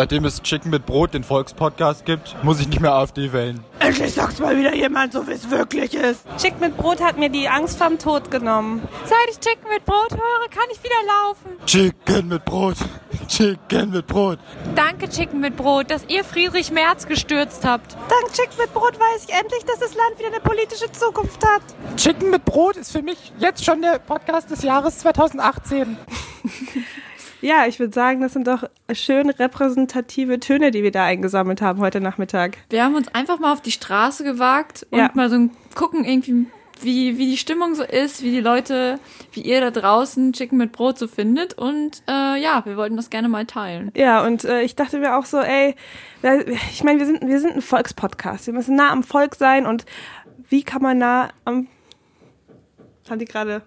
Seitdem es Chicken mit Brot, den Volkspodcast gibt, muss ich nicht mehr AfD wählen. Endlich sagt's mal wieder jemand, so wie es wirklich ist. Chicken mit Brot hat mir die Angst vorm Tod genommen. Seit ich Chicken mit Brot höre, kann ich wieder laufen. Chicken mit Brot. Chicken mit Brot. Danke, Chicken mit Brot, dass ihr Friedrich Merz gestürzt habt. Dank Chicken mit Brot weiß ich endlich, dass das Land wieder eine politische Zukunft hat. Chicken mit Brot ist für mich jetzt schon der Podcast des Jahres 2018. Ja, ich würde sagen, das sind doch schön repräsentative Töne, die wir da eingesammelt haben heute Nachmittag. Wir haben uns einfach mal auf die Straße gewagt und Ja. mal so gucken irgendwie, wie, wie die Stimmung so ist, wie die Leute, wie ihr da draußen Chicken mit Brot so findet. Und äh, ja, wir wollten das gerne mal teilen. Ja, und äh, ich dachte mir auch so, ey, ich meine, wir sind, wir sind ein Volkspodcast. Wir müssen nah am Volk sein und wie kann man nah am. Was haben die gerade?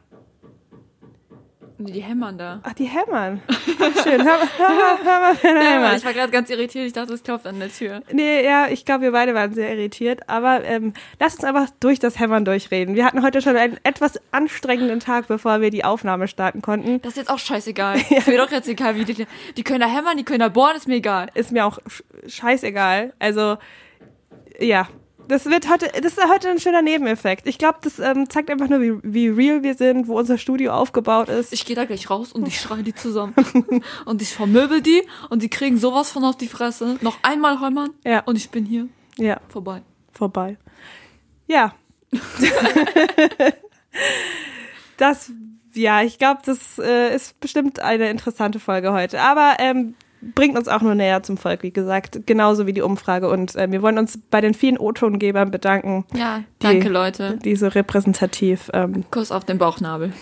Die hämmern da. Ach, die hämmern. Ach, schön. Hör, hör, hör Ja, ich war gerade ganz irritiert. Ich dachte, es klopft an der Tür. Nee, ja, ich glaube, wir beide waren sehr irritiert. Aber ähm, lass uns einfach durch das Hämmern durchreden. Wir hatten heute schon einen etwas anstrengenden Tag, bevor wir die Aufnahme starten konnten. Das ist jetzt auch scheißegal. Ist mir doch jetzt egal, wie die, die können da hämmern, die können da bohren, ist mir egal. Ist mir auch sch- scheißegal. Also, ja. Das wird heute, das ist heute ein schöner Nebeneffekt. Ich glaube, das ähm, zeigt einfach nur, wie, wie real wir sind, wo unser Studio aufgebaut ist. Ich gehe da gleich raus und ich schreie die zusammen. und ich vermöbel die und die kriegen sowas von auf die Fresse. Noch einmal hämmern Ja. und ich bin hier ja, vorbei. vorbei. Ja. das, ja, ich glaube, das äh, ist bestimmt eine interessante Folge heute. Aber ähm, bringt uns auch nur näher zum Volk, wie gesagt. Genauso wie die Umfrage. Und äh, wir wollen uns bei den vielen O-Tongebern bedanken, Ja, Die- danke Leute. die so repräsentativ ähm, Kuss auf den Bauchnabel.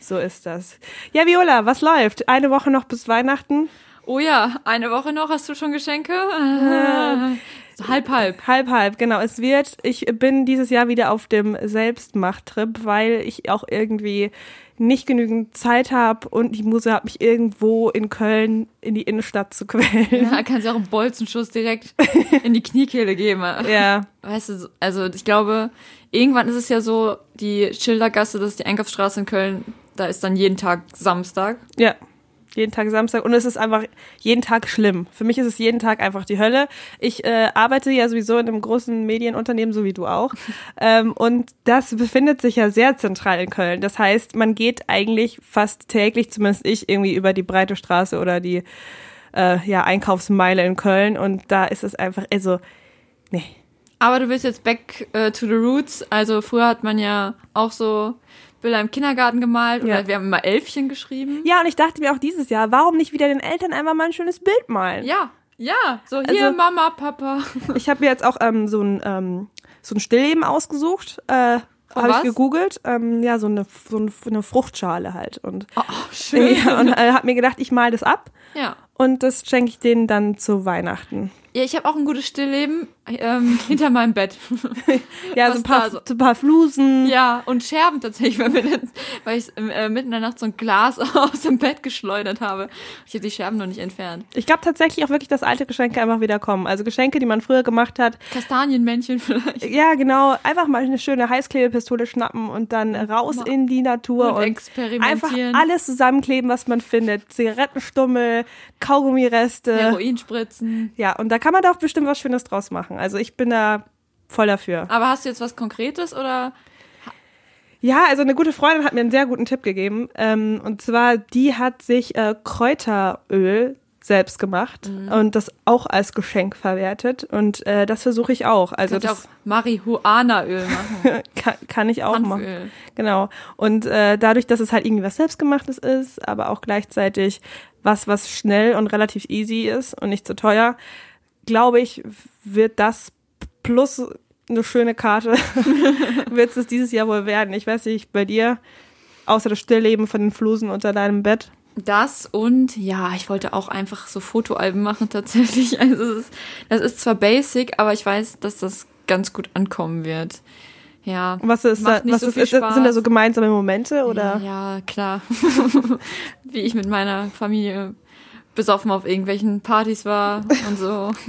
So ist das. Ja, Viola, was läuft? Eine Woche noch bis Weihnachten? Oh ja, eine Woche noch, hast du schon Geschenke? So halb, halb. Halb, halb, genau. Es wird, ich bin dieses Jahr wieder auf dem Selbstmachttrip, weil ich auch irgendwie nicht genügend Zeit habe und die Muse hat mich irgendwo in Köln in die Innenstadt zu quälen. Da kannst du auch einen Bolzenschuss direkt in die Kniekehle geben. Ja, Weißt du, so- also ich glaube, irgendwann ist es ja so, die Schildergasse, das ist die Einkaufsstraße in Köln, da ist dann jeden Tag Samstag. ja. Jeden Tag Samstag und es ist einfach jeden Tag schlimm. Für mich ist es jeden Tag einfach die Hölle. Ich äh, arbeite ja sowieso in einem großen Medienunternehmen, so wie du auch. ähm, und das befindet sich ja sehr zentral in Köln. Das heißt, man geht eigentlich fast täglich, zumindest ich, irgendwie über die breite Straße oder die äh, ja, Einkaufsmeile in Köln. Und da ist es einfach, also, nee. Aber du willst jetzt back äh, to the roots. Also früher hat man ja auch so Bilder im Kindergarten gemalt oder Ja. wir haben immer Elfchen geschrieben. Ja, und ich dachte mir auch dieses Jahr, warum nicht wieder den Eltern einfach mal ein schönes Bild malen? Ja, ja. So hier Also- Mama, Papa. Ich habe mir jetzt auch ähm, so ein ähm, so ein Stillleben ausgesucht. Äh, habe ich gegoogelt. Ähm, ja, so eine, so eine, eine Fruchtschale halt. Und, Oh, schön. ja, und äh, habe mir gedacht, ich mal das ab Ja. Und das schenke ich denen dann zu Weihnachten. Ja, ich habe auch ein gutes Stillleben ähm, hinter meinem Bett. Ja, so ein paar, so- ein paar Flusen. Ja, und Scherben tatsächlich, weil, wir dann, weil ich äh, mitten in der Nacht so ein Glas aus dem Bett geschleudert habe. Ich habe die Scherben noch nicht entfernt. Ich glaube tatsächlich auch wirklich, dass alte Geschenke einfach wieder kommen. Also Geschenke, die man früher gemacht hat. Kastanienmännchen vielleicht. Ja, genau. Einfach mal eine schöne Heißklebepistole schnappen und dann raus in die Natur Und und, experimentieren. einfach alles zusammenkleben, was man findet. Zigarettenstummel, Kaugummireste. Heroinspritzen. Ja, und da kann man doch bestimmt was Schönes draus machen. Also ich bin da voll dafür. Aber hast du jetzt was Konkretes oder? Ja, also eine gute Freundin hat mir einen sehr guten Tipp gegeben. Ähm, und zwar, die hat sich äh, Kräuteröl selbst gemacht und das auch als Geschenk verwertet. Und äh, das versuche ich auch. Also Kannst du auch das Marihuanaöl machen. kann, kann ich auch machen. Hanföl. Genau. Und äh, dadurch, dass es halt irgendwie was Selbstgemachtes ist, aber auch gleichzeitig was, was schnell und relativ easy ist und nicht zu teuer, glaube ich, wird das plus eine schöne Karte, wird es dieses Jahr wohl werden. Ich weiß nicht, bei dir, außer das Stillleben von den Flusen unter deinem Bett. Das und ja, ich wollte auch einfach so Fotoalben machen tatsächlich. Also ist, das ist zwar basic, aber ich weiß, dass das ganz gut ankommen wird. Ja. Was ist da, was so ist, ist, sind da so gemeinsame Momente oder? Ja, klar. Wie ich mit meiner Familie besoffen auf irgendwelchen Partys war und so.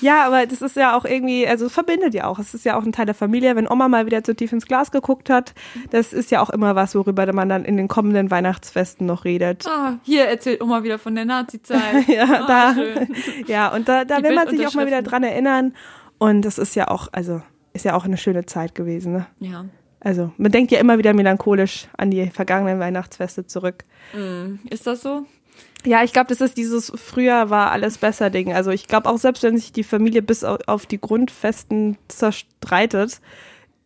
Ja, aber das ist ja auch irgendwie, also es verbindet ja auch. Es ist ja auch ein Teil der Familie. Wenn Oma mal wieder zu tief ins Glas geguckt hat, das ist ja auch immer was, worüber man dann in den kommenden Weihnachtsfesten noch redet. Ah, hier erzählt Oma wieder von der Nazi-Zeit. Ja, Ah, da, schön. ja, und da, da Die will man sich auch mal wieder dran erinnern. Und das ist ja auch, also, ist ja auch eine schöne Zeit gewesen, ne? Ja. Also, man denkt ja immer wieder melancholisch an die vergangenen Weihnachtsfeste zurück. Ist das so? Ja, ich glaube, das ist dieses früher war alles besser Ding. Also ich glaube auch selbst wenn sich die Familie bis au- auf die Grundfesten zerstreitet,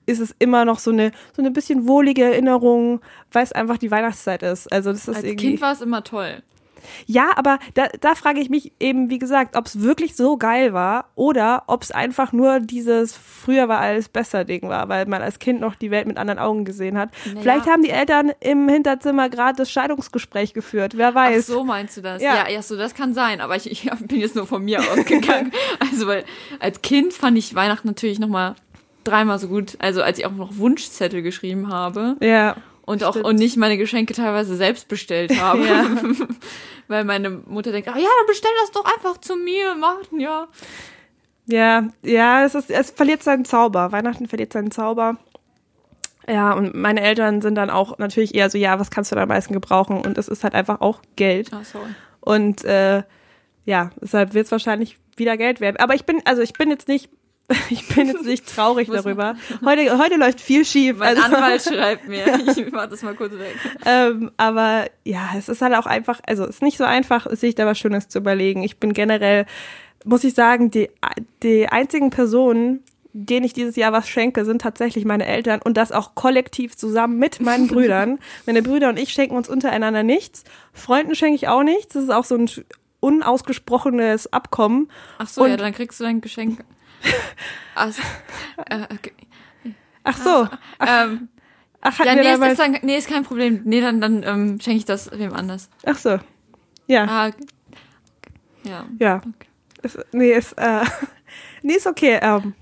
ist es immer noch so eine so eine bisschen wohlige Erinnerung, weil es einfach die Weihnachtszeit ist. Also das ist Als irgendwie Kind war es immer toll. Ja, aber da, da frage ich mich eben, wie gesagt, ob es wirklich so geil war oder ob es einfach nur dieses früher war alles besser Ding war, weil man als Kind noch die Welt mit anderen Augen gesehen hat. Naja. Vielleicht haben die Eltern im Hinterzimmer gerade das Scheidungsgespräch geführt, wer Ach weiß. so meinst du das? Ja. Ja, ja, so das kann sein, aber ich, ich bin jetzt nur von mir ausgegangen. also weil als Kind fand ich Weihnachten natürlich noch mal dreimal so gut, also als ich auch noch Wunschzettel geschrieben habe Ja. Und auch Stimmt. und nicht meine Geschenke teilweise selbst bestellt habe, Ja. weil meine Mutter denkt, ah ja, dann bestell das doch einfach zu mir, Martin, ja. Ja, ja, es ist, es verliert seinen Zauber. Weihnachten verliert seinen Zauber. Ja, und meine Eltern sind dann auch natürlich eher so, ja, was kannst du da am meisten gebrauchen? Und es ist halt einfach auch Geld. Ach so. Und äh, ja, deshalb wird es wahrscheinlich wieder Geld werden. Aber ich bin, also ich bin jetzt nicht, ich bin jetzt nicht traurig darüber. Heute, heute läuft viel schief. Mein also, Anwalt schreibt mir, ich mach das mal kurz weg. ähm, aber ja, es ist halt auch einfach, also es ist nicht so einfach, sich da was Schönes zu überlegen. Ich bin generell, muss ich sagen, die, die einzigen Personen, denen ich dieses Jahr was schenke, sind tatsächlich meine Eltern und das auch kollektiv zusammen mit meinen Brüdern. Meine Brüder und ich schenken uns untereinander nichts. Freunden schenke ich auch nichts. Das ist auch so ein unausgesprochenes Abkommen. Ach so, Und- ja, dann kriegst du dein Geschenk. Ach, so. äh, okay. Ach so. ähm, Ach, ja, nee, ist, ist dann, nee, ist kein Problem. Nee, dann, dann ähm, schenke ich das wem anders. Ach so. Ja, Ah, okay. ja. ja. Ist, nee, ist, äh, nee, ist okay. Ähm,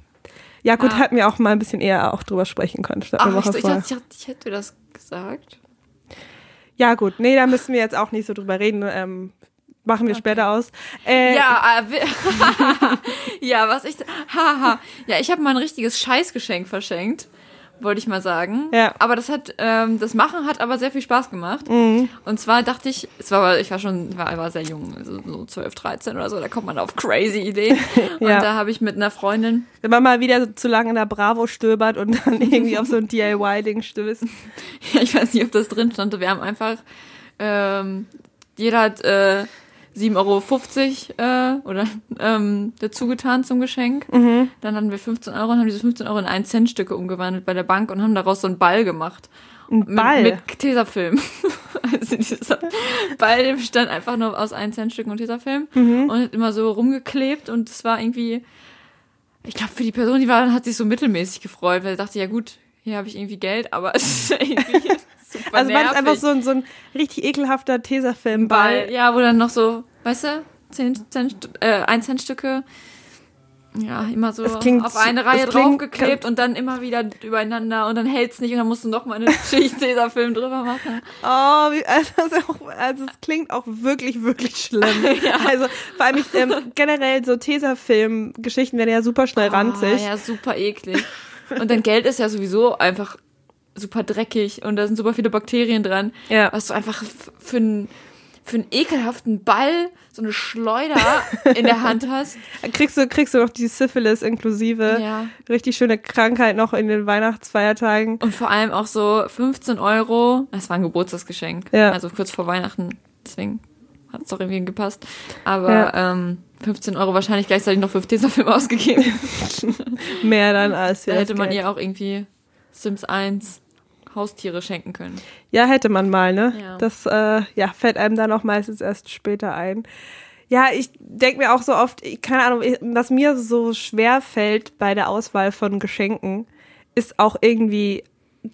ja, gut, Ja. hätten wir auch mal ein bisschen eher auch drüber sprechen können, statt Ach, ich, Woche ich, vorher. ich, dachte, ich hätte das gesagt. Ja, gut, nee, da müssen wir jetzt auch nicht so drüber reden. Ähm, machen wir später aus. Äh, Ja, äh, ja, was ich, haha. Ja, ich habe mal ein richtiges Scheißgeschenk verschenkt, wollte ich mal sagen. Ja. Aber das hat, ähm, das Machen hat aber sehr viel Spaß gemacht. Mhm. Und zwar dachte ich, es war, ich war schon, war, war sehr jung, also so 12, 13 oder so, da kommt man auf crazy Ideen. Und Ja. da habe ich mit einer Freundin, Wenn man mal wieder so zu lange in der Bravo stöbert und dann irgendwie auf so ein DIY-Ding stößt. ich weiß nicht, ob das drin stand, wir haben einfach, ähm, jeder hat äh, 7,50 Euro äh, oder ähm, dazu getan zum Geschenk. Mhm. Dann hatten wir 15 Euro und haben diese 15 Euro in 1 Cent Stücke umgewandelt bei der Bank und haben daraus so einen Ball gemacht. Ein Ball. Mit, mit Tesafilm. also dieser Ball bestand einfach nur aus 1 Cent Stücken und Tesafilm Mhm. und hat immer so rumgeklebt und es war irgendwie, ich glaube für die Person, die war, hat sich so mittelmäßig gefreut, weil sie dachte, ja gut, hier habe ich irgendwie Geld, aber es ist irgendwie super also war das einfach so ein, so ein richtig ekelhafter Tesafilm-Ball. Ball, ja, wo dann noch so, weißt du, 10 Cent, äh, 1 Cent Stücke, ja, immer so Es klingt auf eine Reihe es draufgeklebt und dann immer wieder übereinander und dann hält's nicht und dann musst du noch mal eine Schicht Tesafilm drüber machen. Oh, wie, also, auch, also es klingt auch wirklich, wirklich schlimm. Also vor allem ich, ähm, generell so Tesafilm-Geschichten werden ja super schnell ranzig. Ah, ja, super eklig. Und dein Geld ist ja sowieso einfach super dreckig und da sind super viele Bakterien dran. Ja. Was du einfach für einen für einen ekelhaften Ball, so eine Schleuder in der Hand hast. Kriegst du, kriegst du noch die Syphilis inklusive. Ja. Richtig schöne Krankheit noch in den Weihnachtsfeiertagen. Und vor allem auch so 15 Euro. Das war ein Geburtstagsgeschenk. Ja. Also kurz vor Weihnachten. Deswegen hat es doch irgendwie gepasst. Aber Ja. ähm, 15 Euro wahrscheinlich gleichzeitig noch für Tesafilm ausgegeben. Mehr dann als Da wir hätte das man Geld. ihr auch irgendwie Sims 1 Haustiere schenken können. Ja, hätte man mal, ne? Ja. Das äh, ja, fällt einem dann auch meistens erst später ein. Ja, ich denke mir auch so oft, ich- keine Ahnung, was mir so schwer fällt bei der Auswahl von Geschenken, ist auch irgendwie,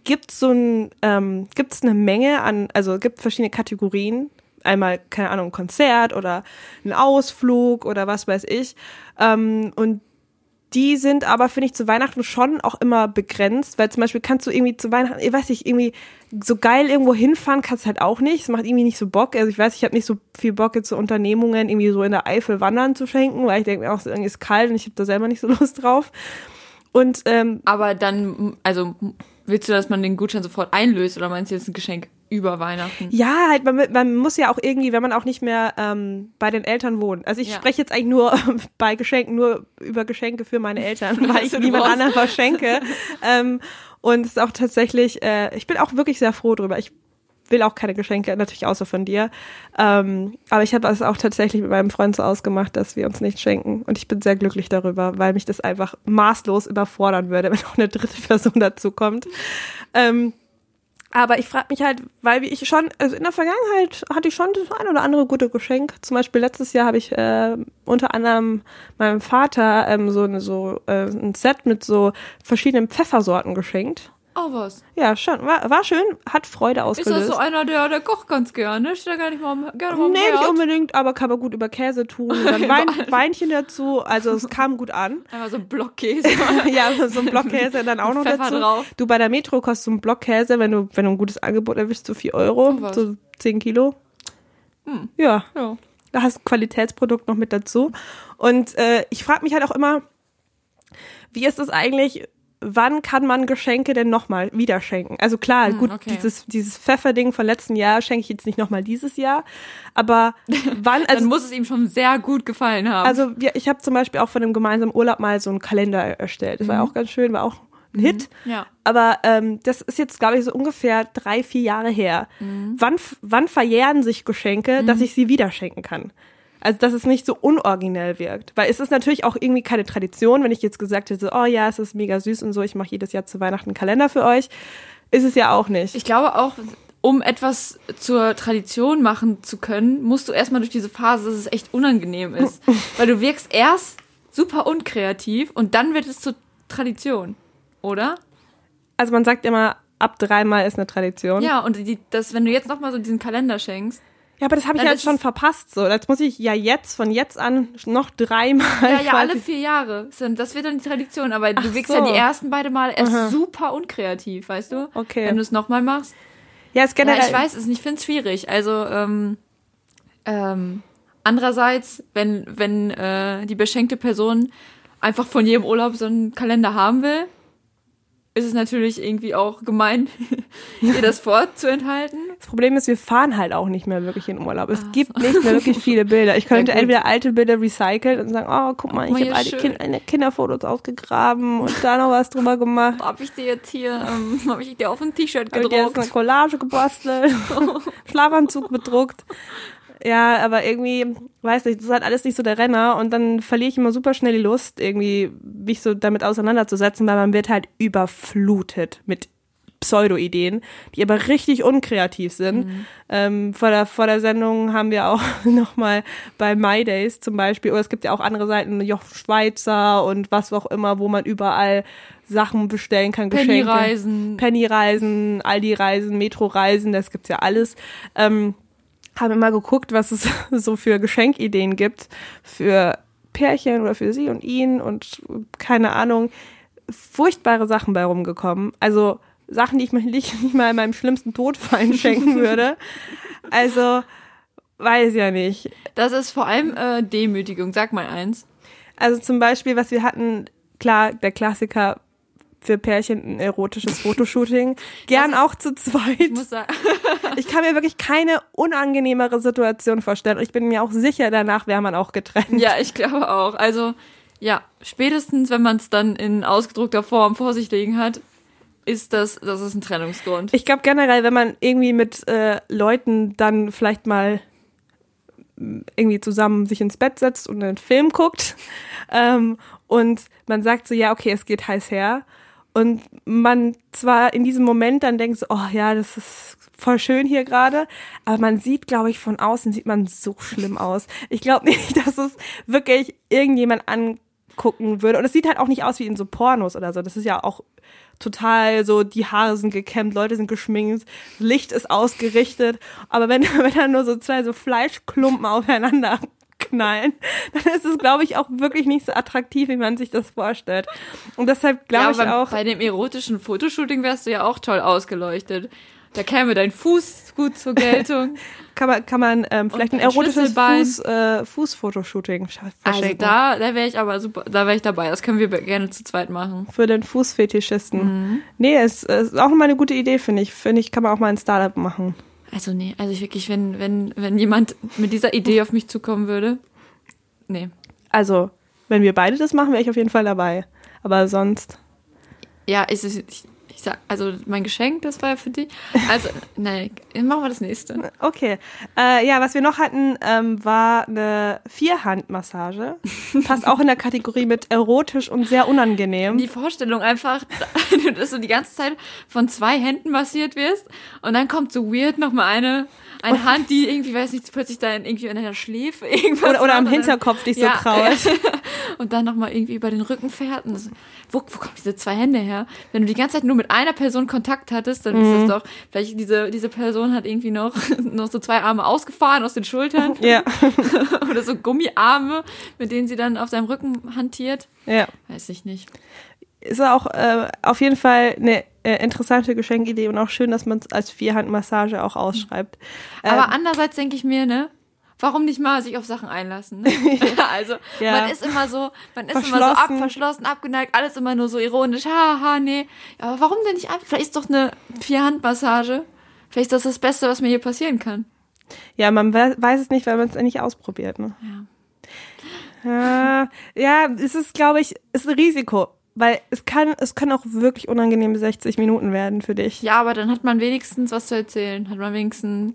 gibt so ein, ähm, gibt es eine Menge an, also gibt verschiedene Kategorien. Einmal, keine Ahnung, ein Konzert oder ein Ausflug oder was weiß ich. Ähm, und Die sind aber, finde ich, zu Weihnachten schon auch immer begrenzt, weil zum Beispiel kannst du irgendwie zu Weihnachten, ich weiß nicht, irgendwie so geil irgendwo hinfahren kannst halt auch nicht. Es macht irgendwie nicht so Bock. Also ich weiß, ich habe nicht so viel Bock jetzt so Unternehmungen irgendwie so in der Eifel wandern zu schenken, weil ich denke mir auch, irgendwie ist kalt und ich habe da selber nicht so Lust drauf. Und ähm, Aber dann, also willst du, dass man den Gutschein sofort einlöst oder meinst du jetzt ein Geschenk über Weihnachten? Ja, halt, man, man muss ja auch irgendwie, wenn man auch nicht mehr ähm, bei den Eltern wohnt. Also ich Ja. spreche jetzt eigentlich nur bei Geschenken, nur über Geschenke für meine Eltern, weil ich niemand anderem was schenke. ähm, und es ist auch tatsächlich, äh, ich bin auch wirklich sehr froh drüber. Ich will auch keine Geschenke, natürlich außer von dir. Ähm, aber ich habe es auch tatsächlich mit meinem Freund so ausgemacht, dass wir uns nicht schenken. Und ich bin sehr glücklich darüber, weil mich das einfach maßlos überfordern würde, wenn auch eine dritte Person dazu kommt. Ähm, aber ich frage mich halt, weil ich schon, also in der Vergangenheit hatte ich schon das ein oder andere gute Geschenk. Zum Beispiel letztes Jahr habe ich äh, unter anderem meinem Vater ähm, so, so äh, ein Set mit so verschiedenen Pfeffersorten geschenkt. Oh, was? Ja, schon. War, war schön, hat Freude Ist ausgelöst. das so einer, der, der kocht ganz gerne? Steht da gar nicht mal gerne mal Nee, nicht unbedingt, aber kann man gut über Käse tun. Und dann Wein, Weinchen dazu. Also es kam gut an. Einmal so ein Blockkäse. ja, so ein Blockkäse dann auch noch Pfeffer dazu. drauf. Du bei der Metro kostet so ein Blockkäse, wenn du, wenn du ein gutes Angebot erwischst, so 4 Euro, was. so 10 Kilo. Ja, ja. da hast du Qualitätsprodukt noch mit dazu. Und äh, ich frage mich halt auch immer, wie ist es eigentlich, wann kann man Geschenke denn nochmal wieder schenken? Also klar, gut, okay. dieses, dieses Pfefferding von letzten Jahr schenke ich jetzt nicht nochmal dieses Jahr, aber wann, Dann also muss es ihm schon sehr gut gefallen haben. also wir, ich habe zum Beispiel auch von einem gemeinsamen Urlaub mal so einen Kalender erstellt. Das war auch ganz schön, war auch ein Hit. ja. Aber ähm, das ist jetzt, glaube ich, so ungefähr drei, vier Jahre her. Wann, f- wann verjähren sich Geschenke, dass ich sie wieder schenken kann? Also, dass es nicht so unoriginell wirkt. Weil es ist natürlich auch irgendwie keine Tradition, wenn ich jetzt gesagt hätte, oh ja, es ist mega süß und so, ich mache jedes Jahr zu Weihnachten einen Kalender für euch. Ist es ja auch nicht. Ich glaube auch, um etwas zur Tradition machen zu können, musst du erstmal durch diese Phase, dass es echt unangenehm ist. Weil du wirkst erst super unkreativ und dann wird es zur Tradition. Oder? also man sagt immer, ab dreimal ist eine Tradition. Ja, und die, das, wenn du jetzt nochmal so diesen Kalender schenkst. Ja, aber das habe ich ja jetzt schon verpasst. So, jetzt muss ich ja jetzt, von jetzt an, noch dreimal. Ja, ja, alle vier Jahre. sind- Das wird dann die Tradition. Aber Ach du wirkst so. ja die ersten beide Mal erst super unkreativ, weißt du? Okay. Wenn du es nochmal machst. Ja, ist Ja, generell. ich weiß es nicht, ich finde es schwierig. Also, ähm, ähm, andererseits, wenn, wenn äh, die beschenkte Person einfach von jedem Urlaub so einen Kalender haben will, ist es natürlich irgendwie auch gemein, ihr das vorzuenthalten. Das Problem ist, wir fahren halt auch nicht mehr wirklich in Urlaub. Es gibt nicht mehr wirklich viele Bilder. Ich könnte gut. entweder alte Bilder recyceln und sagen, oh, guck mal, mal, ich habe alte kind, eine Kinderfotos ausgegraben und da noch was drüber gemacht. Habe ich dir jetzt hier, ähm, habe ich dir auf ein T-Shirt Hab ich dir jetzt eine gedruckt? Collage gebastelt, Schlafanzug bedruckt. Ja, aber irgendwie, weiß nicht, das ist halt alles nicht so der Renner und dann verliere ich immer super schnell die Lust, irgendwie mich so damit auseinanderzusetzen, weil man wird halt überflutet mit Pseudo-Ideen, die aber richtig unkreativ sind. Ähm, vor, der, vor der Sendung haben wir auch nochmal bei My Days zum Beispiel, oder es gibt ja auch andere Seiten, Joch Schweizer und was auch immer, wo man überall Sachen bestellen kann, Geschenke. Penny-Reisen. Penny-Reisen, Aldi-Reisen, Metro-Reisen, das gibt's ja alles. Ähm, habe mal geguckt, was es so für Geschenkideen gibt für Pärchen oder für sie und ihn und keine Ahnung. Furchtbare Sachen bei rumgekommen. Also Sachen, die ich mir nicht, nicht mal in meinem schlimmsten Todfallen schenken würde. Also, weiß ja nicht. Das ist vor allem äh, Demütigung, sag mal eins. Also zum Beispiel, was wir hatten, klar, der Klassiker für Pärchen ein erotisches Fotoshooting. Gern auch zu zweit. Ich muss sagen, Ich kann mir wirklich keine unangenehmere Situation vorstellen. Und ich bin mir auch sicher, danach wäre man auch getrennt. Ja, ich glaube auch. Also, ja, spätestens, wenn man es dann in ausgedruckter Form vor sich liegen hat, ist das, das ist ein Trennungsgrund. Ich glaube generell, wenn man irgendwie mit äh, Leuten dann vielleicht mal irgendwie zusammen sich ins Bett setzt und einen Film guckt ähm, und man sagt so, ja, okay, es geht heiß her und man zwar in diesem Moment dann denkt oh ja, das ist voll schön hier gerade, aber man sieht, glaube ich, von außen sieht man so schlimm aus. Ich glaube nicht, dass es wirklich irgendjemand angucken würde und es sieht halt auch nicht aus wie in so Pornos oder so. Das ist ja auch total so, die Haare sind gekämmt, Leute sind geschminkt, Licht ist ausgerichtet, aber wenn, wenn dann nur so zwei so Fleischklumpen aufeinander knallen, dann ist es, glaube ich, auch wirklich nicht so attraktiv, wie man sich das vorstellt. Und deshalb glaube ja, ich auch. bei dem erotischen Fotoshooting wärst du ja auch toll ausgeleuchtet. Da käme dein Fuß gut zur Geltung. Kann man, kann man ähm, vielleicht ein ein erotisches. Fuß, äh, Fußfotoshooting sch- also verschenken. da, da wäre ich aber super, da wäre ich dabei. Das können wir gerne zu zweit machen. für den Fußfetischisten. Mhm. Nee, es, es ist auch mal eine gute Idee, finde ich. Finde ich, kann man auch mal ein Startup machen. Also nee, also ich wirklich, wenn, wenn, wenn jemand mit dieser Idee auf mich zukommen würde, nee. Also, wenn wir beide das machen, wäre ich auf jeden Fall dabei. Aber sonst. Ja, ist es, ich, ich sag, also mein Geschenk, das war ja für dich. Also, nein, machen wir das nächste. Okay. Äh, ja, was wir noch hatten, ähm, war eine Vierhandmassage. Passt auch in der Kategorie mit erotisch und sehr unangenehm. Die Vorstellung einfach, dass du die ganze Zeit von zwei Händen massiert wirst und dann kommt so weird nochmal eine, eine Hand, die irgendwie, weiß nicht, plötzlich da in- irgendwie in deiner Schläfe irgendwas Oder, oder am dann- Hinterkopf dich so Ja, kraut. und dann nochmal irgendwie über den Rücken fährt. Und das, wo, wo kommen diese zwei Hände her? Wenn du die ganze Zeit nur mit einer Person Kontakt hattest, dann Mhm. ist das doch, vielleicht diese, diese Person hat irgendwie noch, noch so zwei Arme ausgefahren aus den Schultern Ja, oder so Gummiarme, mit denen sie dann auf seinem Rücken hantiert. ja. Weiß ich nicht. Ist auch äh, auf jeden Fall eine äh, interessante Geschenkidee und auch schön, dass man es als Vierhandmassage auch ausschreibt. Aber Ähm, andererseits denke ich mir, ne? Warum nicht mal sich auf Sachen einlassen? Ne? also Ja. man ist immer so, man ist immer so ab, Verschlossen. abgeneigt, alles immer nur so ironisch, haha, nee. Ja, Aber warum denn nicht einfach? Vielleicht ist doch eine Vierhandmassage. Vielleicht ist das das Beste, was mir hier passieren kann. Ja, man we- weiß es nicht, weil man es nicht ausprobiert. Ne? Ja. ja, es ist, glaube ich, ist ein Risiko, weil es kann, es können auch wirklich unangenehme 60 Minuten werden für dich. Ja, aber dann hat man wenigstens was zu erzählen. Hat man wenigstens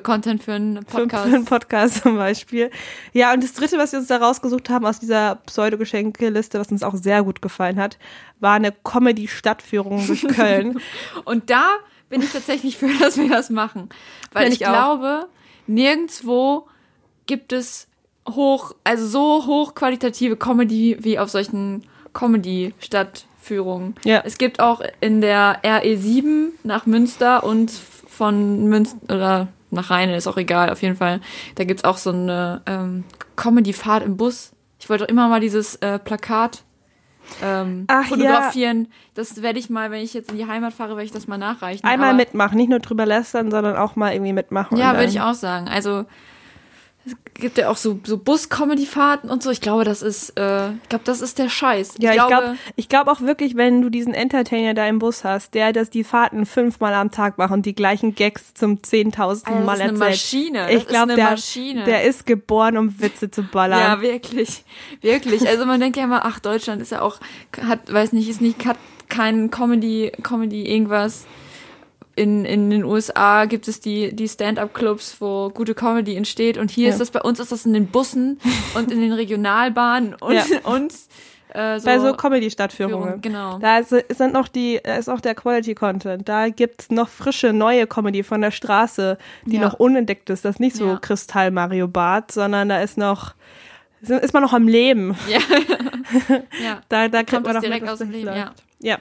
Content für einen Für, Podcast. für einen Podcast zum Beispiel. Ja, und das dritte, was wir uns da rausgesucht haben aus dieser Pseudo-Geschenkeliste, was uns auch sehr gut gefallen hat, war eine Comedy-Stadtführung durch Köln. Und da bin ich tatsächlich für, dass wir das machen. Weil Bin ich, ich glaube, nirgendwo gibt es hoch, also so hochqualitative Comedy wie auf solchen Comedy-Stadtführungen. Ja. Es gibt auch in der RE7 nach Münster und von Münster oder nach Rheine, ist auch egal, auf jeden Fall. Da gibt's auch so eine ähm, Comedy-Fahrt im Bus. Ich wollte doch immer mal dieses äh, Plakat ähm, Ach, fotografieren. Das werde ich mal, wenn ich jetzt in die Heimat fahre, werde ich das mal nachreichen. Einmal Aber- mitmachen, nicht nur drüber lästern, sondern auch mal irgendwie mitmachen. Ja, würde ich auch sagen. Also es gibt ja auch so, so Bus-Comedy-Fahrten und so. Ich glaube, das ist, äh, ich glaube, das ist der Scheiß. Ja, ich glaube ich glaub auch wirklich, wenn du diesen Entertainer da im Bus hast, der das die Fahrten fünfmal am Tag macht und die gleichen Gags zum zehntausendsten Alter, Mal das ist eine erzählt. Maschine. Ich glaube, der, Maschine. der ist geboren, um Witze zu ballern. Ja, wirklich. Wirklich. Also man denkt ja immer, ach, Deutschland ist ja auch, hat, weiß nicht, ist nicht, hat kein Comedy, Comedy irgendwas. In, in den USA gibt es die, die Stand-up-Clubs, wo gute Comedy entsteht. Und hier Ja. ist das, bei uns ist das in den Bussen und in den Regionalbahnen und, Ja. und äh, so, Bei so Comedy-Stadtführungen. Führung, genau. Da ist, sind noch die, da ist auch der Quality-Content. Da gibt's noch frische, neue Comedy von der Straße, die Ja. noch unentdeckt ist. Das ist nicht so. Kristall Mario Bart, sondern da ist noch, ist man noch am Leben. Ja. ja. Da, da kriegt man noch direkt mit, aus dem Leben, ja. Ja.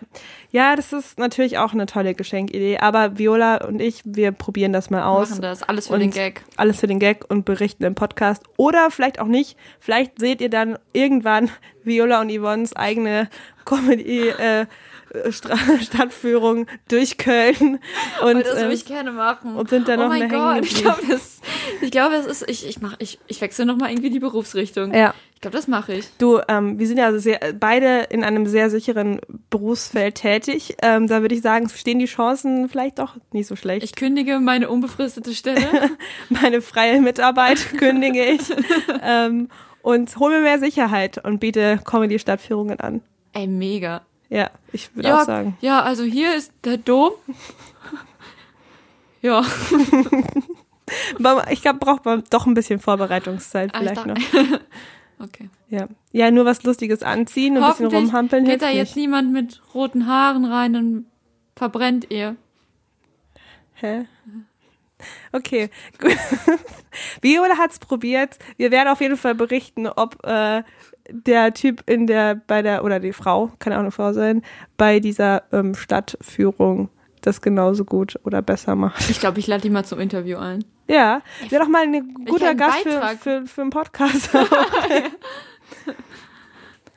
Ja, das ist natürlich auch eine tolle Geschenkidee. Aber Viola und ich, wir probieren das mal aus. Machen das. Alles für den Gag. Alles für den Gag und berichten im Podcast. Oder vielleicht auch nicht. Vielleicht seht ihr dann irgendwann Viola und Yvonnes eigene Comedy, äh, Stadtführung durch Köln. Und, Und das würde ähm, ich gerne machen. und sind da oh noch mein mehr Gott, ich glaube, das, ich glaube, das ist, ich, ich mach, ich, ich wechsle noch mal irgendwie die Berufsrichtung. ja. Ich glaube, das mache ich. Du, ähm, wir sind ja sehr, beide in einem sehr sicheren Berufsfeld tätig. Ähm, da würde ich sagen, stehen die Chancen vielleicht doch nicht so schlecht. Ich kündige meine unbefristete Stelle. Meine freie Mitarbeit kündige ich ähm, und hole mir mehr Sicherheit und biete Comedy-Stadtführungen an. Ey, mega. Ja, ich würde Ja, auch sagen. ja, also hier ist der Dom. ja. Ich glaube, braucht man doch ein bisschen Vorbereitungszeit ich vielleicht noch. okay. Ja. ja, nur was Lustiges anziehen, ein bisschen rumhampeln geht hilft da nicht. jetzt niemand mit roten Haaren rein und verbrennt ihr. Hä? Okay, gut. Viola hat's probiert. Wir werden auf jeden Fall berichten, ob äh, der Typ in der bei der oder die Frau kann auch eine Frau sein bei dieser ähm, Stadtführung das genauso gut oder besser macht. Ich glaube, ich lade die mal zum Interview ein. Ja, wäre doch mal ein guter Gast für, für, für einen Podcast.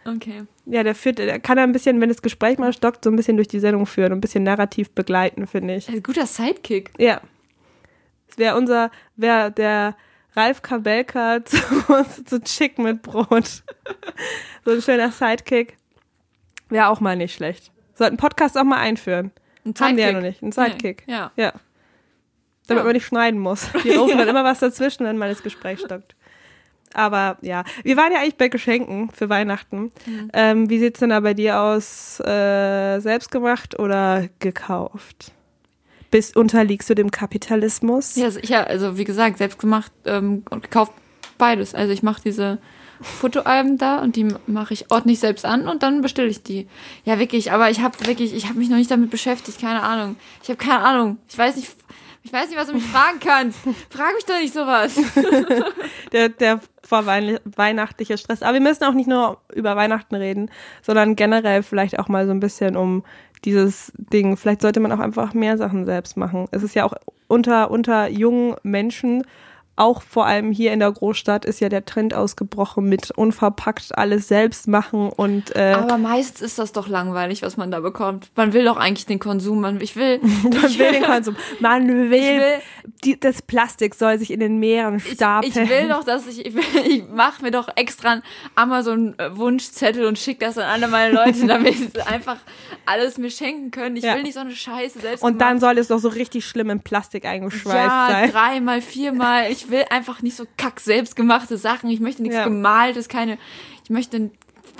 Okay. ja, der führt, der kann ein bisschen, wenn das Gespräch mal stockt, so ein bisschen durch die Sendung führen und ein bisschen narrativ begleiten, finde ich. Ein guter Sidekick. Ja. Das wäre unser, wäre der Ralf Kabelka zu, zu Chick mit Brot. so ein schöner Sidekick. Wäre auch mal nicht schlecht. Sollten Podcast auch mal einführen. Ein Haben die ja Sidekick. noch nicht. Ein Sidekick. Ja. Ja. Damit Ja. man nicht schneiden muss. Die rufen dann immer was dazwischen, wenn mal das Gespräch stockt. Aber ja, wir waren ja eigentlich bei Geschenken für Weihnachten. Mhm. Ähm, wie sieht's denn da bei dir aus? Äh, selbst gemacht oder gekauft? Bist, unterliegst du dem Kapitalismus? Ja, sicher. Also wie gesagt, selbst gemacht ähm, und gekauft beides. Also ich mache diese Fotoalben da und die mache ich ordentlich selbst an und dann bestelle ich die. Ja, wirklich. Aber ich habe wirklich, ich habe mich noch nicht damit beschäftigt. Keine Ahnung. Ich habe keine Ahnung. Ich weiß nicht. Ich weiß nicht, was du mich fragen kannst. Frag mich doch nicht sowas. Der, der vorweihnachtliche Stress. Aber wir müssen auch nicht nur über Weihnachten reden, sondern generell vielleicht auch mal so ein bisschen um dieses Ding. Vielleicht sollte man auch einfach mehr Sachen selbst machen. Es ist ja auch unter, unter jungen Menschen, auch vor allem hier in der Großstadt, ist ja der Trend ausgebrochen mit unverpackt alles selbst machen und äh, Aber meistens ist das doch langweilig, was man da bekommt. Man will doch eigentlich den Konsum. Man, ich will. man will den Konsum. Man will, will- die, das Plastik soll sich in den Meeren Ich, stapeln. ich will doch, dass ich, ich, will, ich mache mir doch extra einen Amazon-Wunschzettel und schicke das an alle meine Leute, damit sie einfach alles mir schenken können. Ich Ja. will nicht so eine Scheiße selbst und dann soll es doch so richtig schlimm in Plastik eingeschweißt ja, sein. dreimal, viermal. Ich will einfach nicht so kack selbstgemachte Sachen. Ich möchte nichts Ja. gemaltes, keine. Ich möchte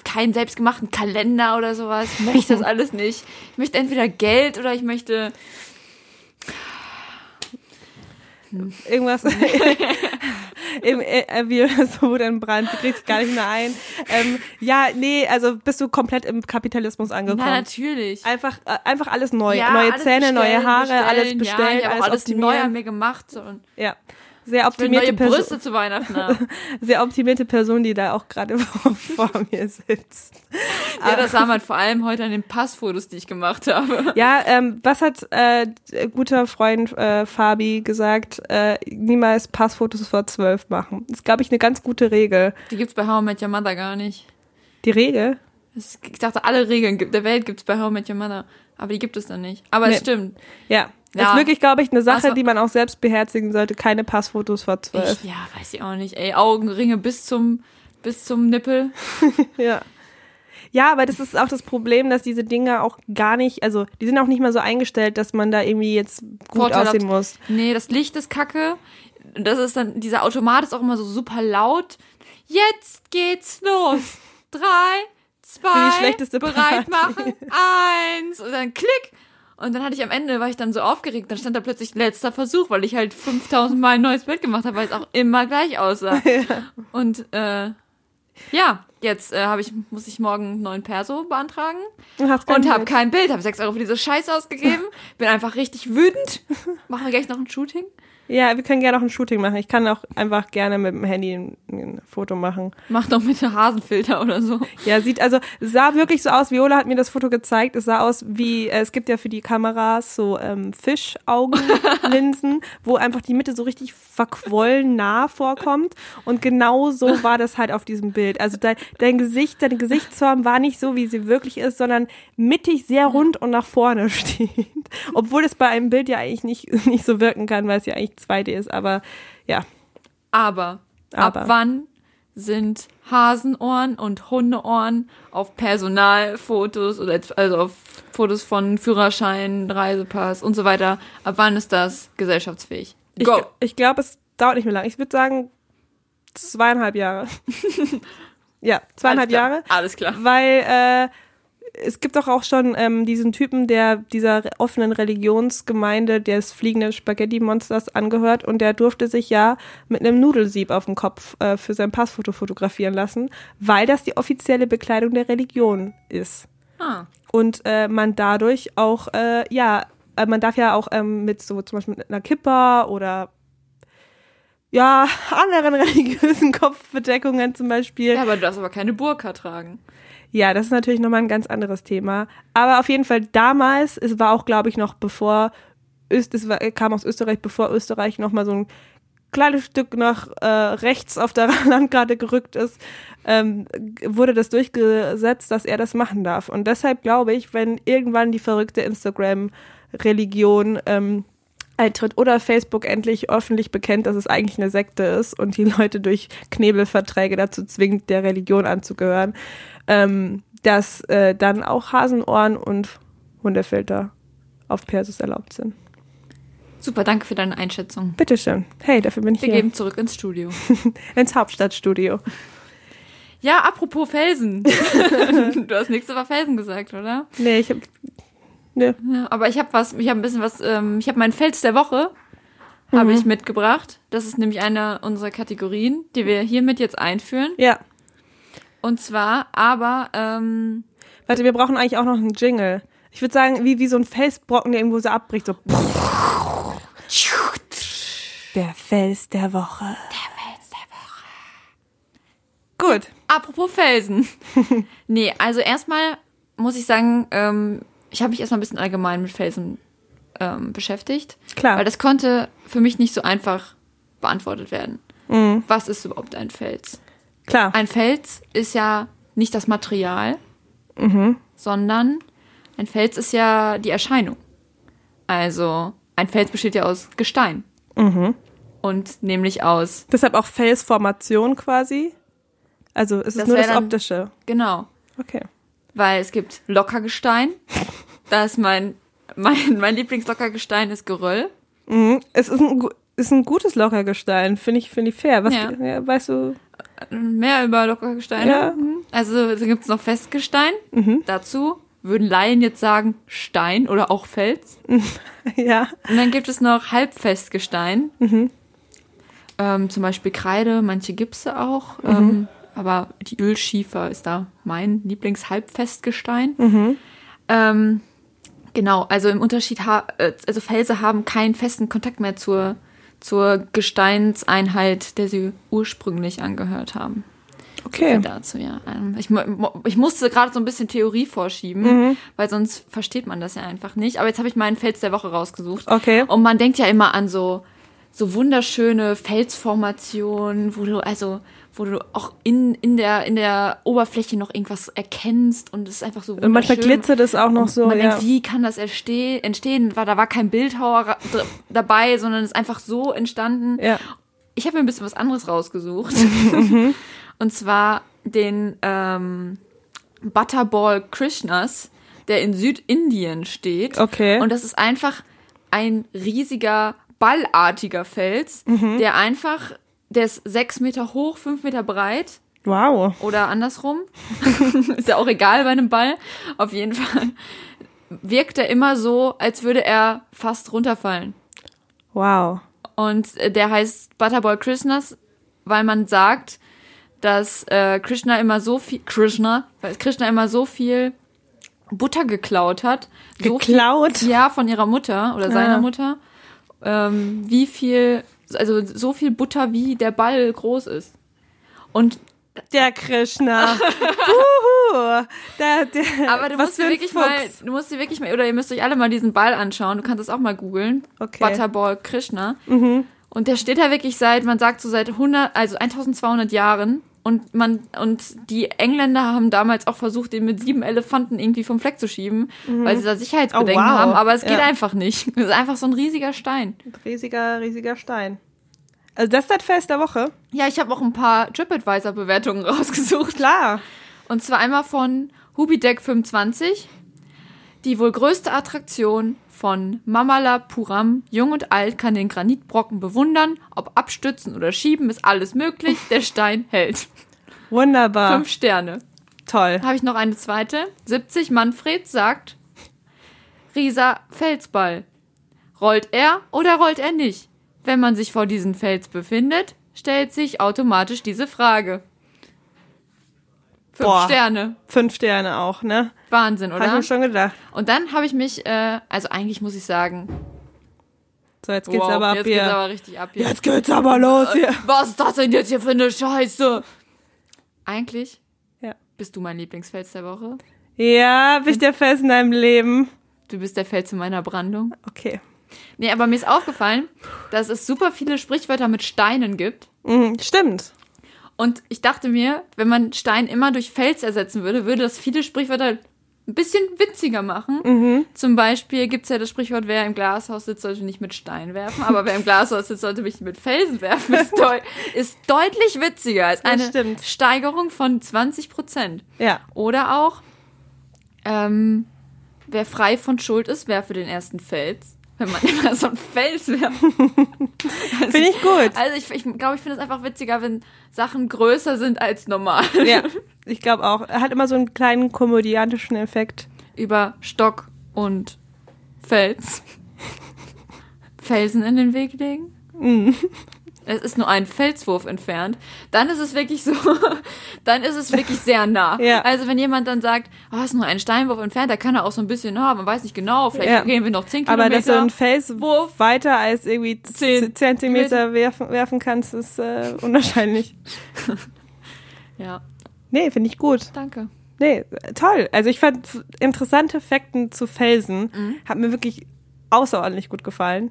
keinen selbstgemachten Kalender oder sowas. Ich möchte das alles nicht. Ich möchte entweder Geld oder ich möchte. irgendwas im, äh, wie so den Brand, sie kriegt sich gar nicht mehr ein. Ähm, ja, nee, also bist du komplett im Kapitalismus angekommen. Na, natürlich. Einfach, äh, einfach alles neu. Ja, neue alles Zähne, neue bestellen, Haare, bestellen. alles bestellen, Ja, ich alles alles neu an mir gemacht. Und Ja. Sehr optimierte, neue Person, Brüste zu Weihnachten haben. sehr optimierte Person, die da auch gerade vor, vor mir sitzt. ja, das sah man vor allem heute an den Passfotos, die ich gemacht habe. Ja, ähm, was hat äh, guter Freund äh, Fabi gesagt? Äh, niemals Passfotos vor zwölf machen. Das ist, glaube ich, eine ganz gute Regel. Die gibt's bei How I Met Your Mother gar nicht. Die Regel? Ich dachte, alle Regeln gibt- der Welt gibt's bei How I Met Your Mother. Aber die gibt es dann nicht. Aber Nee. es stimmt. Ja. Das Ja. ist wirklich, glaube ich, eine Sache, Also- die man auch selbst beherzigen sollte. Keine Passfotos vor zwölf. Ich, ja, weiß ich auch nicht. Ey, Augenringe bis zum, bis zum Nippel. Ja. Ja, aber das ist auch das Problem, dass diese Dinge auch gar nicht, also die sind auch nicht mal so eingestellt, dass man da irgendwie jetzt gut Vorteilhaft. aussehen muss. Nee, das Licht ist kacke. Und Das ist dann, dieser Automat ist auch immer so super laut. Jetzt geht's los. Drei, zwei, bereit machen, eins. Und dann klick. Und dann hatte ich am Ende, war ich dann so aufgeregt, dann stand da plötzlich letzter Versuch, weil ich halt 5000 Mal ein neues Bild gemacht habe, weil es auch immer gleich aussah. Und äh, ja, jetzt äh, habe ich, muss ich morgen einen neuen Perso beantragen und habe kein Bild, habe 6 Euro für diese Scheiße ausgegeben, bin einfach richtig wütend. Machen wir gleich noch ein Shooting? Ja, wir können gerne auch ein Shooting machen. Ich kann auch einfach gerne mit dem Handy ein, ein Foto machen. Mach doch mit einem Hasenfilter oder so. Ja, sieht also es sah wirklich so aus. Viola hat mir das Foto gezeigt. Es sah aus wie äh, es gibt ja für die Kameras so ähm, Fischaugenlinsen, wo einfach die Mitte so richtig verquollen nah vorkommt. Und genau so war das halt auf diesem Bild. Also dein, dein Gesicht, deine Gesichtsform war nicht so, wie sie wirklich ist, sondern mittig sehr rund und nach vorne steht. Obwohl es bei einem Bild ja eigentlich nicht nicht so wirken kann, weil es ja eigentlich 2D ist. Aber ja, Aber, Aber. ab wann sind Hasenohren und Hundeohren auf Personalfotos oder also auf Fotos von Führerschein, Reisepass und so weiter, ab wann ist das gesellschaftsfähig? ich, Go! ich glaube, es dauert nicht mehr lang. Ich würde sagen zweieinhalb Jahre. ja, zweieinhalb Alles. Jahre. Alles klar. Weil äh, es gibt doch auch schon ähm, diesen Typen, der dieser offenen Religionsgemeinde des fliegenden Spaghetti-Monsters angehört und der durfte sich ja mit einem Nudelsieb auf dem Kopf äh, für sein Passfoto fotografieren lassen, weil das die offizielle Bekleidung der Religion ist. Ah. Und äh, man dadurch auch, äh, ja, äh, man darf ja auch ähm, mit so zum Beispiel mit einer Kippa oder ja, anderen religiösen Kopfbedeckungen zum Beispiel. Ja, aber du darfst aber keine Burka tragen. Ja, das ist natürlich nochmal ein ganz anderes Thema. Aber auf jeden Fall damals, es war auch, glaube ich, noch bevor, Öst, es war, kam aus Österreich, bevor Österreich nochmal so ein kleines Stück nach äh, rechts auf der Landkarte gerückt ist, ähm, wurde das durchgesetzt, dass er das machen darf. Und deshalb glaube ich, wenn irgendwann die verrückte Instagram-Religion ähm, eintritt oder Facebook endlich öffentlich bekennt, dass es eigentlich eine Sekte ist und die Leute durch Knebelverträge dazu zwingt, der Religion anzugehören, ähm, dass äh, dann auch Hasenohren und Hundefilter auf Persis erlaubt sind. Super, danke für deine Einschätzung. Bitteschön. Hey, dafür bin ich Wir hier. geben zurück ins Studio. Ins Hauptstadtstudio. Ja, apropos Felsen. du hast nichts über Felsen gesagt, oder? Nee, ich hab. Nee. Ja, aber ich habe was, ich habe ein bisschen was, ähm, ich habe meinen Fels der Woche habe ich mitgebracht. Das ist nämlich eine unserer Kategorien, die wir hiermit jetzt einführen. Ja. Und zwar, aber ähm, Warte, wir brauchen eigentlich auch noch einen Jingle. Ich würde sagen, wie, wie so ein Felsbrocken, der irgendwo so abbricht. So. Der Fels der Woche. Der Fels der Woche. Gut. apropos Felsen. nee, also erstmal muss ich sagen, ähm, ich habe mich erstmal ein bisschen allgemein mit Felsen ähm, beschäftigt. Klar. Weil das konnte für mich nicht so einfach beantwortet werden. Mhm. Was ist überhaupt ein Fels? Klar. Ein Fels ist ja nicht das Material, Mhm. sondern ein Fels ist ja die Erscheinung. Also ein Fels besteht ja aus Gestein. Mhm. Und nämlich aus, Deshalb auch Felsformation quasi. Also es ist Das nur das dann- Optische. genau, Okay. weil es gibt Lockergestein. Da ist mein, mein, mein Lieblingslockergestein ist Geröll. Mhm. Es ist ein, ist ein gutes Lockergestein, finde ich, finde ich fair. Was, Ja. ja. weißt du? Mehr über Lockergesteine. Ja. Mhm. Also da gibt es noch Festgestein. Dazu würden Laien jetzt sagen Stein oder auch Fels. ja. Und dann gibt es noch Halbfestgestein. Ähm, zum Beispiel Kreide, manche Gipse auch. Ähm, aber die Ölschiefer ist da mein Lieblings-Halbfestgestein. Ähm, genau, also im Unterschied, äh, also Felsen haben keinen festen Kontakt mehr zur, zur Gesteinseinheit, der sie ursprünglich angehört haben. Okay. Dazu, ja. Ähm, Ich, ich musste gerade so ein bisschen Theorie vorschieben, Mhm. weil sonst versteht man das ja einfach nicht. Aber jetzt habe ich meinen Fels der Woche rausgesucht. Okay. Und man denkt ja immer an so, so wunderschöne Felsformationen, wo du also, wo du auch in, in, der, in der Oberfläche noch irgendwas erkennst und es ist einfach so Und manchmal glitzert es auch noch Und so. man Ja. denkt, wie kann das entstehen? entstehen? War, da war kein Bildhauer dabei, sondern es ist einfach so entstanden. ja. Ich habe mir ein bisschen was anderes rausgesucht. Und zwar den ähm, Butterball Krishnas, der in Südindien steht. Okay. Und das ist einfach ein riesiger, ballartiger Fels, Mhm. der einfach, der ist sechs Meter hoch, fünf Meter breit Wow. oder andersrum. ist ja auch egal bei einem Ball. Auf jeden Fall wirkt er immer so, als würde er fast runterfallen. Wow. Und äh, der heißt Butterball Krishnas, weil man sagt, dass äh, Krishna immer so viel Krishna, weil Krishna immer so viel Butter geklaut hat. So Geklaut? Viel, ja, von ihrer Mutter oder seiner Ah. Mutter. Ähm, wie viel, also so viel Butter, wie der Ball groß ist. Und Der Krishna. Uhu. Der, der, aber du musst dir wirklich Fuchs. mal, du musst dir wirklich mal, oder ihr müsst euch alle mal diesen Ball anschauen. Du kannst es auch mal googeln. Okay. Mhm. Butterball Krishna. Und der steht da wirklich seit, man sagt so seit 100, also 1200 Jahren. Und man, und die Engländer haben damals auch versucht, den mit sieben Elefanten irgendwie vom Fleck zu schieben, weil sie da Sicherheitsbedenken Oh, wow. haben. Aber es geht Ja. einfach nicht. Es ist einfach so ein riesiger Stein. Riesiger, riesiger Stein. Also das ist das Fest der Woche. Ja, ich habe auch ein paar TripAdvisor-Bewertungen rausgesucht. Klar. Und zwar einmal von Hubideck25. Die wohl größte Attraktion von Mamalapuram. Jung und alt kann den Granitbrocken bewundern. Ob abstützen oder schieben ist alles möglich. Der Stein hält. Wunderbar. Fünf Sterne. Toll. Habe ich noch eine zweite. 70 Manfred sagt, Rieser Felsball. Rollt er oder rollt er nicht? Wenn man sich vor diesem Fels befindet, stellt sich automatisch diese Frage. Fünf Boah. Sterne. Fünf Sterne auch, ne? Wahnsinn, Hab ich oder? mir schon gedacht. Und dann habe ich mich, äh, also eigentlich muss ich sagen, So, jetzt geht's wow, aber ab jetzt hier. geht's aber richtig ab hier. jetzt geht's aber los hier. Was ist das denn jetzt hier für eine Scheiße? Eigentlich Ja. bist du mein Lieblingsfels der Woche. Ja, bin ich der Fels in deinem Leben. Du bist der Fels in meiner Brandung. Okay. Nee, aber mir ist aufgefallen, dass es super viele Sprichwörter mit Steinen gibt. Mhm, stimmt. Und ich dachte mir, wenn man Stein immer durch Fels ersetzen würde, würde das viele Sprichwörter ein bisschen witziger machen. Zum Beispiel gibt's ja das Sprichwort, wer im Glashaus sitzt, sollte nicht mit Stein werfen, aber wer im Glashaus sitzt, sollte nicht mit Felsen werfen. Ist, deu ist deutlich witziger. Ist eine. Steigerung von 20 Prozent. Ja. Oder auch, ähm, wer frei von Schuld ist, werfe den ersten Fels. Wenn man immer so einen Fels werft. Finde ich gut. Also ich, ich glaube, ich finde es einfach witziger, wenn Sachen größer sind als normal. Ja, ich glaube auch. Er hat immer so einen kleinen komödiantischen Effekt. Über Stock und Fels. Felsen in den Weg legen. Mhm. Es ist nur ein Felswurf entfernt. Dann ist es wirklich so, dann ist es wirklich sehr nah. Ja. Also wenn jemand dann sagt, oh, es ist nur ein Steinwurf entfernt, da kann er auch so ein bisschen, oh, man weiß nicht genau, vielleicht Ja. gehen wir noch 10 Aber Kilometer. dass du einen Fels Wurf. weiter als irgendwie Zehn 10 Zentimeter werfen, werfen kannst, ist äh, unwahrscheinlich. ja, Nee, finde ich gut. danke. Nee, toll. Also ich fand interessante Fakten zu Felsen. Mhm. Hat mir wirklich außerordentlich gut gefallen.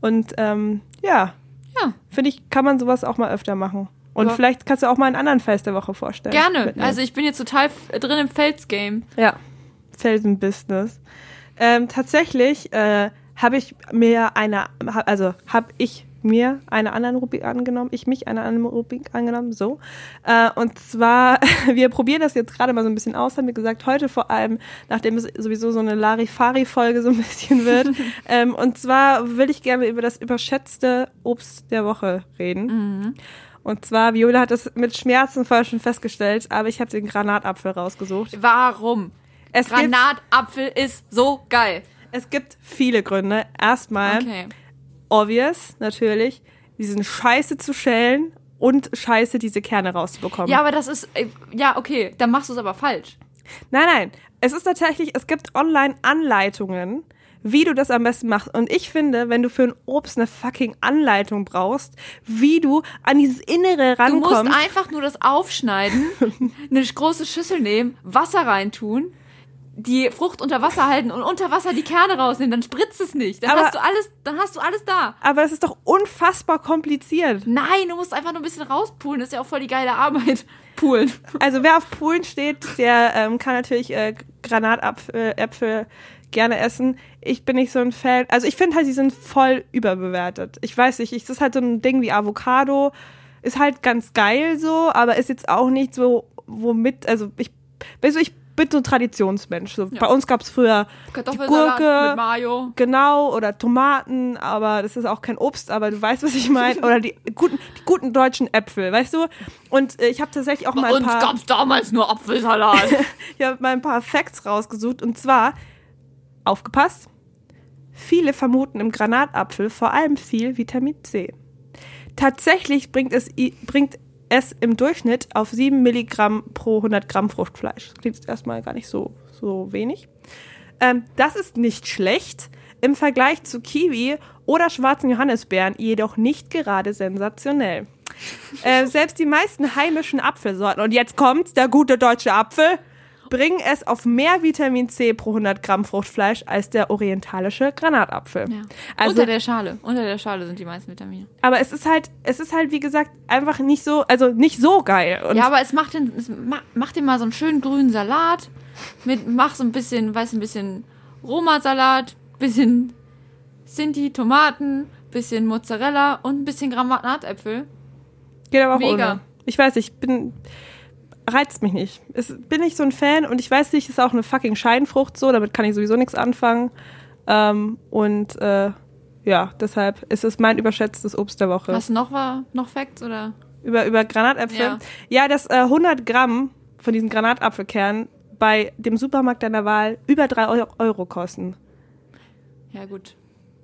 Und ähm, ja, Ja. finde ich, kann man sowas auch mal öfter machen. Und Ja. vielleicht kannst du auch mal einen anderen Fels der Woche vorstellen. Gerne. Also ich bin jetzt total f- drin im Felsgame. Ja, Felsenbusiness. Ähm, tatsächlich äh, habe ich mir eine, also habe ich mir eine anderen Rubrik angenommen, ich mich eine andere Rubrik angenommen, so. Äh, und zwar, wir probieren das jetzt gerade mal so ein bisschen aus, haben wir gesagt, heute vor allem, nachdem es sowieso so eine Larifari-Folge so ein bisschen wird. ähm, und zwar will ich gerne über das überschätzte Obst der Woche reden. Und zwar, Viola hat das mit Schmerzen vorher schon festgestellt, aber ich habe den Granatapfel rausgesucht. Warum? Es Granatapfel ist so geil. es gibt viele Gründe. Erstmal, Okay. Obvious, natürlich, diesen Scheiße zu schälen und Scheiße diese Kerne rauszubekommen. Ja, aber das ist, äh, ja, okay, dann machst du es aber falsch. Nein, nein. Es ist tatsächlich, es gibt online Anleitungen, wie du das am besten machst. Und ich finde, wenn du für ein Obst eine fucking Anleitung brauchst, wie du an dieses Innere Du musst rankommst. einfach nur das aufschneiden, eine große Schüssel nehmen, Wasser reintun, die Frucht unter Wasser halten und unter Wasser die Kerne rausnehmen, dann spritzt es nicht. Dann Aber- hast du alles, dann hast du alles da. Aber es ist doch unfassbar kompliziert. Nein, du musst einfach nur ein bisschen rauspulen. Das ist ja auch voll die geile Arbeit. Poolen. Also wer auf Poolen steht, der ähm, kann natürlich äh, Granatapfel Äpfel gerne essen. Ich bin nicht so ein Fan. Also ich finde halt, die sind voll überbewertet. Ich weiß nicht, es ist halt so ein Ding wie Avocado. Ist halt ganz geil so, aber ist jetzt auch nicht so, womit, also ich, weißt du, ich bin so ein Traditionsmensch. So, Bei uns gab's früher die Gurke, mit Mayo. Genau, oder Tomaten, aber das ist auch kein Obst, aber du weißt, was ich meine. Oder die guten, die guten deutschen Äpfel, weißt du? Und äh, ich habe tatsächlich auch mal Bei ein uns paar, gab's damals nur Apfelsalat. ich habe mal ein paar Facts rausgesucht. Und zwar, aufgepasst, viele vermuten im Granatapfel vor allem viel Vitamin C. Tatsächlich bringt es, bringt es im Durchschnitt auf 7 Milligramm pro 100 Gramm Fruchtfleisch. Das klingt erstmal gar nicht so, so wenig. Ähm, das ist nicht schlecht. Im Vergleich zu Kiwi oder schwarzen Johannisbeeren jedoch nicht gerade sensationell. Äh, selbst die meisten heimischen Apfelsorten, und jetzt kommt der gute deutsche Apfel, bringen es auf mehr Vitamin C pro 100 Gramm Fruchtfleisch als der orientalische Granatapfel. Ja. Also, Unter der Schale. Unter der Schale sind die meisten Vitamine. aber es ist halt, es ist halt, wie gesagt, einfach nicht so, also nicht so geil. Und ja, aber es macht den, es ma- macht den mal so einen schönen grünen Salat. Mit, mach so ein bisschen, weiß ein bisschen Roma-Salat, bisschen Sinti, Tomaten, bisschen Mozzarella und ein bisschen Granatäpfel. Geht aber auch Mega. ohne. Ich weiß, ich bin. Reizt mich nicht. Es, bin ich so ein Fan und ich weiß nicht, ist auch eine fucking Scheinfrucht so, damit kann ich sowieso nichts anfangen. Ähm, und äh, ja, deshalb ist es mein überschätztes Obst der Woche. Hast du noch, wa- noch Facts oder? Über, über Granatäpfel. Ja. Ja, dass äh, 100 Gramm von diesen Granatapfelkernen bei dem Supermarkt deiner Wahl über 3 Euro, Euro kosten. Ja, gut.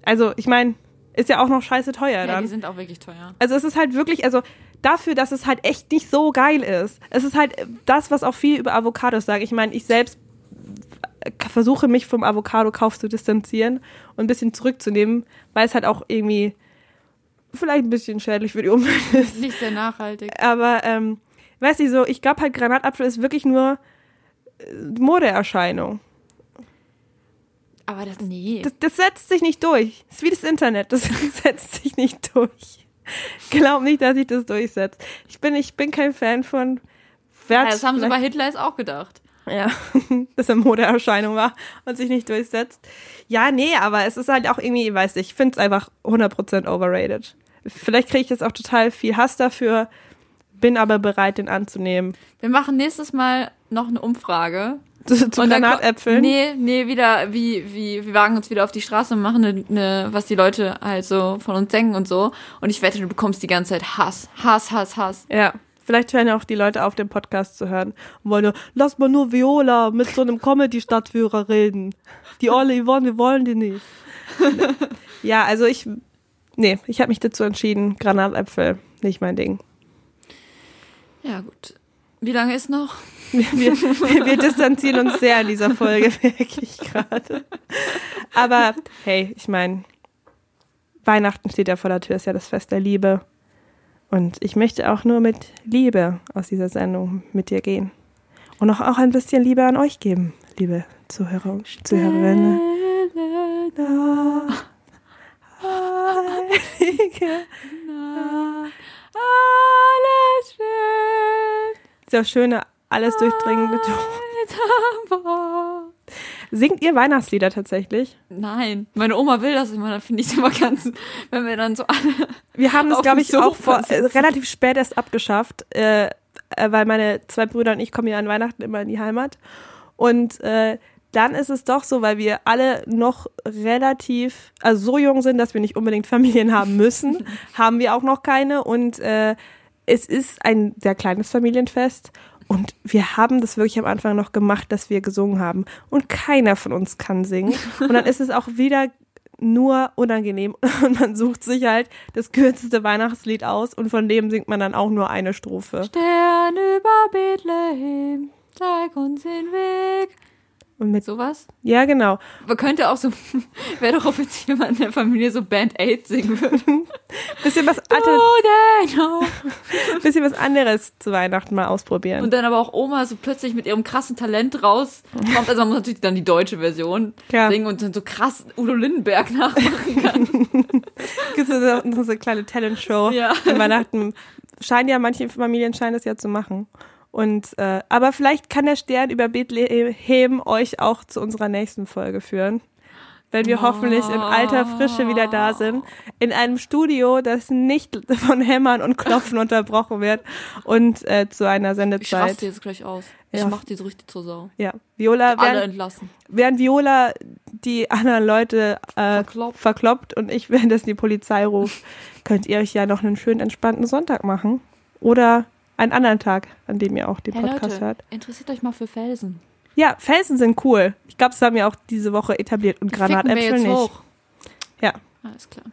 Also, ich meine, ist ja auch noch scheiße teuer Ja, dann. die sind auch wirklich teuer. Also es ist halt wirklich, also dafür, dass es halt echt nicht so geil ist. Es ist halt das, was auch viel über Avocados sagt. Ich meine, ich selbst versuche mich vom Avocado-Kauf zu distanzieren und ein bisschen zurückzunehmen, weil es halt auch irgendwie vielleicht ein bisschen schädlich für die Umwelt ist. Nicht sehr nachhaltig. Aber ähm, weiß nicht so, ich glaube halt Granatapfel ist wirklich nur äh, Modeerscheinung. Aber das, nee. Das, das setzt sich nicht durch. Das ist wie das Internet, das setzt sich nicht durch. Glaub nicht, dass sich das durchsetzt. Ich bin, ich bin kein Fan von. ja, das haben sie bei Hitler jetzt auch gedacht. Ja, dass er Modeerscheinung war und sich nicht durchsetzt. Ja, nee, aber es ist halt auch irgendwie, weiß ich, ich finde es einfach 100% overrated. Vielleicht kriege ich jetzt auch total viel Hass dafür, bin aber bereit, den anzunehmen. Wir machen nächstes Mal noch eine Umfrage. Zu, zu Granatäpfeln? Nee, nee, wieder, wie, wie, wir wagen uns wieder auf die Straße und machen eine, eine, was die Leute halt so von uns denken und so. Und ich wette, du bekommst die ganze Zeit Hass. Hass, Hass, Hass. Ja, vielleicht hören ja auch die Leute auf, den Podcast zu hören und wollen nur, lass mal nur Viola mit so einem Comedy-Stadtführer reden. Die Olle Yvonne, wir wollen die nicht. ja, also ich, nee, ich habe mich dazu entschieden, Granatäpfel, nicht mein Ding. Ja, gut. Wie lange ist noch? Wir, wir, wir, distanzieren uns sehr in dieser Folge, wirklich gerade. Aber hey, ich meine, Weihnachten steht ja vor der Tür, ist ja das Fest der Liebe. Und ich möchte auch nur mit Liebe aus dieser Sendung mit dir gehen. Und auch, auch ein bisschen Liebe an euch geben, liebe Zuhörer und Zuhörerinnen. Heilige Alles wird Dieser schöne, alles durchdringende Ton. Singt ihr Weihnachtslieder tatsächlich? Nein, meine Oma will das immer, dann finde ich es immer ganz, wenn wir dann so alle. Wir haben das, glaube ich, auch Sofa vor, äh, relativ spät erst abgeschafft, äh, äh, weil meine zwei Brüder und ich kommen ja an Weihnachten immer in die Heimat. Und äh, dann ist es doch so, weil wir alle noch relativ, also so jung sind, dass wir nicht unbedingt Familien haben müssen, haben wir auch noch keine. Und äh, es ist ein sehr kleines Familienfest. Und wir haben das wirklich am Anfang noch gemacht, dass wir gesungen haben. Und keiner von uns kann singen. Und dann ist es auch wieder nur unangenehm. Und man sucht sich halt das kürzeste Weihnachtslied aus und von dem singt man dann auch nur eine Strophe. Stern über Bethlehem, zeig uns den Weg. Und mit Sowas? ja, genau. Man könnte auch so, wäre doch auch witzig, wenn man in der Familie so Band Aid singen würde. Bisschen was, Dano. bisschen was anderes zu Weihnachten mal ausprobieren. Und dann aber auch Oma so plötzlich mit ihrem krassen Talent rauskommt. Also man muss natürlich dann die deutsche Version Ja. singen und dann so krass Udo Lindenberg nachmachen kann. Gibt es noch so eine kleine Talentshow Ja. an Weihnachten. Scheinen ja, manche Familien scheinen das ja zu machen. Und, äh, aber vielleicht kann der Stern über Bethlehem euch auch zu unserer nächsten Folge führen. Wenn wir hoffentlich in alter Frische wieder da sind. In einem Studio, das nicht von Hämmern und Klopfen unterbrochen wird. Und äh, zu einer Ich Sendezeit. raste jetzt gleich aus. Ich Ja. mach die so richtig zur Sau. Ja, Viola, Alle während, entlassen. während Viola die anderen Leute äh, Verkloppt. verkloppt und ich währenddessen die Polizei ruft, könnt ihr euch ja noch einen schönen entspannten Sonntag machen. Oder einen anderen Tag, an dem ihr auch den Hey Podcast Leute, hört. interessiert euch mal für Felsen. Ja, Felsen sind cool. Ich glaube, das haben wir auch diese Woche etabliert und Die Granatäpfel nicht. hoch. Ja. Alles klar.